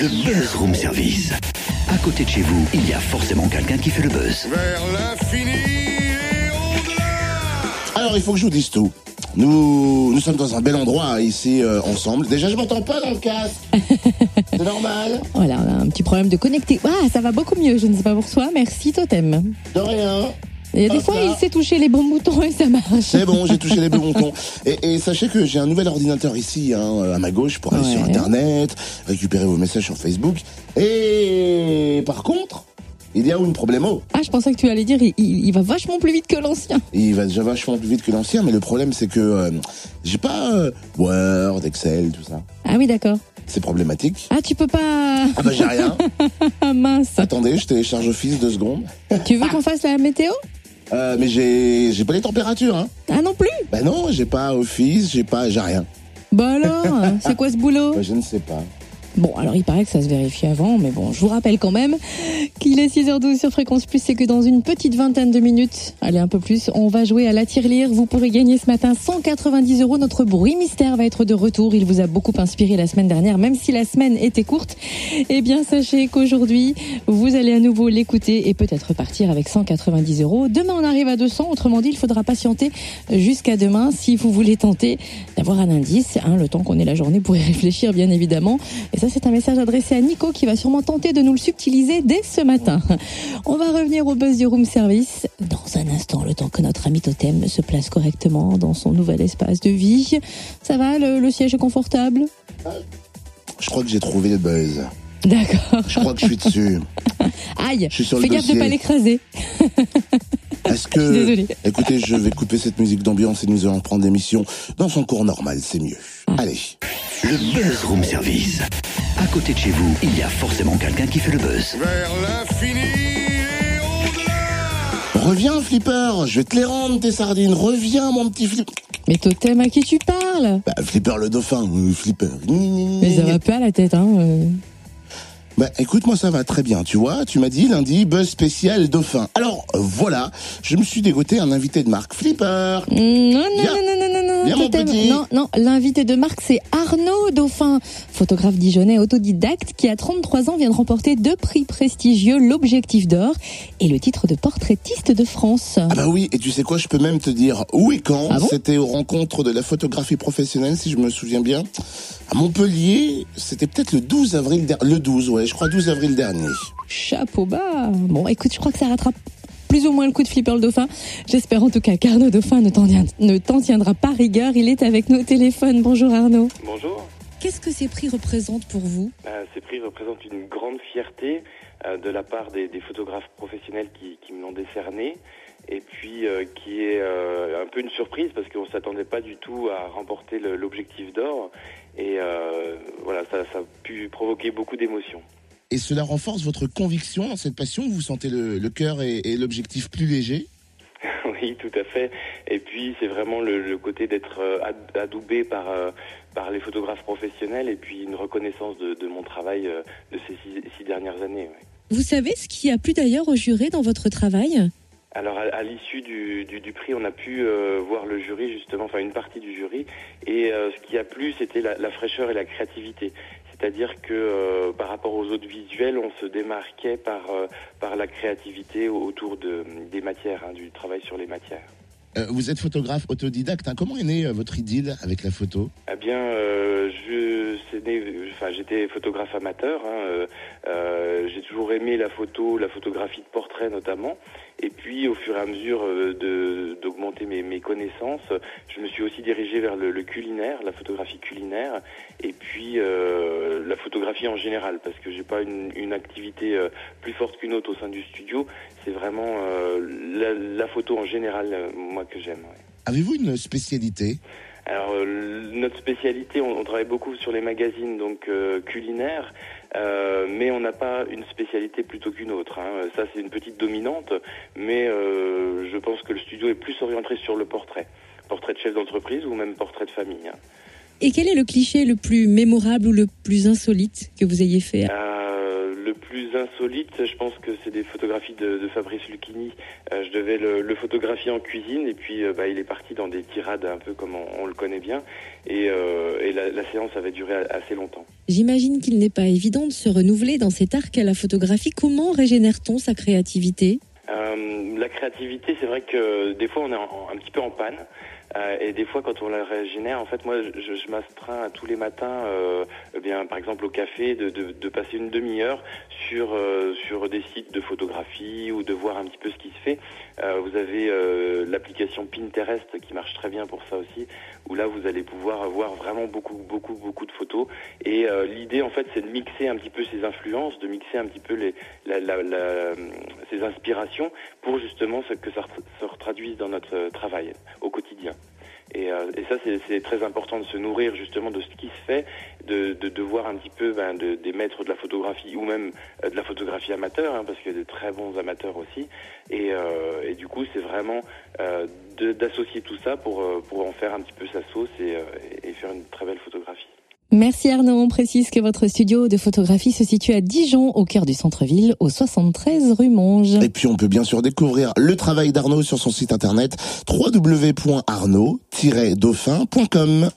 Le Buzz Room Service. À côté de chez vous, il y a forcément quelqu'un qui fait le buzz. Vers l'infini et au-delà Alors, il faut que je vous dise tout. Nous, nous sommes dans un bel endroit ici euh, ensemble. Déjà, je m'entends pas dans le casque. C'est normal. Voilà, on a un petit problème de connecter. Ah, ça va beaucoup mieux, je ne sais pas pour toi. Merci Totem. De rien. Il y a des fois, il sait toucher les bons boutons et ça marche. C'est bon, j'ai touché les bons boutons. Et, et sachez que j'ai un nouvel ordinateur ici, hein, à ma gauche, pour aller Ouais. sur Internet, récupérer vos messages sur Facebook. Et par contre, il y a un problème. Ah, je pensais que tu allais dire, il, il- il va vachement plus vite que l'ancien. Il va déjà vachement plus vite que l'ancien, mais le problème c'est que euh, j'ai pas euh, Word, Excel, tout ça. Ah oui, d'accord. C'est problématique. Ah, tu peux pas. Ah bah j'ai rien. Mince. Attendez, je télécharge Office deux secondes. Tu veux qu'on fasse la météo? Euh, mais j'ai j'ai pas les températures. Hein. Ah non plus? Bah non, j'ai pas Office, j'ai pas j'ai rien. Bah alors, c'est quoi ce boulot? Bah, je ne sais pas. Bon, alors il paraît que ça se vérifie avant, mais bon, je vous rappelle quand même qu'il est 6h12 sur Fréquence Plus et que dans une petite vingtaine de minutes, allez un peu plus, on va jouer à la tirelire. Vous pourrez gagner ce matin 190 euros. Notre bruit mystère va être de retour. Il vous a beaucoup inspiré la semaine dernière, même si la semaine était courte. Eh bien, sachez qu'aujourd'hui, vous allez à nouveau l'écouter et peut-être partir avec 190 euros. Demain, on arrive à 200. Autrement dit, il faudra patienter jusqu'à demain si vous voulez tenter d'avoir un indice. Hein, le temps qu'on ait la journée pour y réfléchir, bien évidemment. Ça, c'est un message adressé à Nico qui va sûrement tenter de nous le subtiliser dès ce matin. On va revenir au buzz du room service dans un instant, le temps que notre ami Totem se place correctement dans son nouvel espace de vie. Ça va, le, le siège est confortable? Je crois que j'ai trouvé le buzz. D'accord. Je crois que je suis dessus. Aïe, Je suis sur le fais gaffe de pas l'écraser. Est-ce que Je suis désolée. Écoutez, je vais couper cette musique d'ambiance et nous allons prendre l'émission dans son cours normal, c'est mieux. Ah. Allez. Le Buzz Room Service. À côté de chez vous, il y a forcément quelqu'un qui fait le buzz. Vers l'infini et au-delà Reviens, Flipper, je vais te les rendre tes sardines. Reviens, mon petit Flipper. Mais Totem, à qui tu parles Bah, Flipper le dauphin, euh, Flipper. Mais ça va pas la tête, hein euh. Bah, écoute, moi ça va très bien, tu vois. Tu m'as dit lundi, buzz spécial dauphin. Alors, euh, voilà, je me suis dégoté un invité de marque. Flipper Non, non, non, non, non, non, non, Viens, mon Totem. petit. non, non, l'invité de marque, c'est Arnaud Dauphin, photographe dijonnais autodidacte qui, à 33 ans, vient de remporter deux prix prestigieux, l'Objectif d'Or et le titre de portraitiste de France. Ah bah oui, et tu sais quoi, je peux même te dire où et quand. Ah bon c'était aux rencontres de la photographie professionnelle, si je me souviens bien. À Montpellier, c'était peut-être le 12 avril, le 12, ouais, je crois 12 avril dernier. Chapeau bas. Bon, écoute, je crois que ça rattrape plus ou moins le coup de Flipper le Dauphin. J'espère en tout cas qu'Arnaud Dauphin ne t'en tiendra pas rigueur. Il est avec nous au téléphone. Bonjour Arnaud. Bonjour. Qu'est-ce que ces prix représentent pour vous? Euh, ces prix représentent une grande fierté euh, de la part des, des photographes professionnels qui, qui me l'ont décerné et puis euh, qui est un peu une surprise parce qu'on ne s'attendait pas du tout à remporter l'objectif d'or et voilà ça, ça a pu provoquer beaucoup d'émotions. Et cela renforce votre conviction dans cette passion Vous sentez le, le cœur et, et l'objectif plus léger oui, tout à fait. Et puis c'est vraiment le, le côté d'être euh, ad- adoubé par euh, par les photographes professionnels et puis une reconnaissance de, de mon travail euh, de ces six, six dernières années. ouais. Vous savez ce qui a plu d'ailleurs au juré dans votre travail? Alors à, à l'issue du, du, du prix, on a pu euh, voir le jury justement, enfin une partie du jury, et euh, ce qui a plu, c'était la, la fraîcheur et la créativité. C'est-à-dire que euh, par rapport aux autres visuels, on se démarquait par euh, la créativité autour de des matières, hein, du travail sur les matières. Euh, Vous êtes photographe autodidacte, hein. comment est née euh, votre idylle avec la photo? Eh bien, euh, j'étais photographe amateur. hein, j'ai toujours aimé la photo, la photographie de portrait notamment. Et puis, au fur et à mesure d'augmenter mes, connaissances, je me suis aussi dirigé vers le, culinaire, la photographie culinaire, et puis la photographie en général, parce que j'ai pas une, activité plus forte qu'une autre au sein du studio. C'est vraiment la, photo en général, moi que j'aime. ouais. Avez-vous une spécialité? Alors euh, notre spécialité, on, on travaille beaucoup sur les magazines donc euh, culinaires, euh, mais on n'a pas une spécialité plutôt qu'une autre. hein. Ça c'est une petite dominante, mais euh, je pense que le studio est plus orienté sur le portrait, portrait de chef d'entreprise ou même portrait de famille. hein. Et quel est le cliché le plus mémorable ou le plus insolite que vous ayez fait? Euh, le plus insolite, je pense que c'est des photographies de, de Fabrice Lucchini. Euh, je devais le, le, photographier en cuisine et puis euh, bah, il est parti dans des tirades un peu comme on, on le connaît bien. Et, euh, et la, la, séance avait duré assez longtemps. J'imagine qu'il n'est pas évident de se renouveler dans cet arc à la photographie. Comment régénère-t-on sa créativité? La créativité, c'est vrai que des fois on est en, un petit peu en panne. Euh, et des fois, quand on la régénère, en fait, moi, je, m'astreins tous les matins, euh, eh bien, par exemple au café, de, passer une demi-heure sur euh, sur des sites de photographie ou de voir un petit peu ce qui se fait. Vous avez l'application Pinterest qui marche très bien pour ça aussi, où là, vous allez pouvoir avoir vraiment beaucoup, beaucoup, beaucoup de photos. Et l'idée, en fait, c'est de mixer un petit peu ces influences, de mixer un petit peu les ces inspirations pour justement que ça se retraduise dans notre travail au quotidien. Et, euh, et ça, c'est très important de se nourrir justement de ce qui se fait, de, voir un petit peu ben, de, des maîtres de la photographie ou même euh, de la photographie amateur, hein, parce qu'il y a de très bons amateurs aussi. Et, euh, du coup, c'est vraiment d'associer tout ça pour, pour en faire un petit peu sa sauce et faire une très belle photographie. Merci Arnaud. On précise que votre studio de photographie se situe à Dijon, au cœur du centre-ville, au 73 rue Monge. Et puis on peut bien sûr découvrir le travail d'Arnaud sur son site internet www.arnaud-dauphin.com.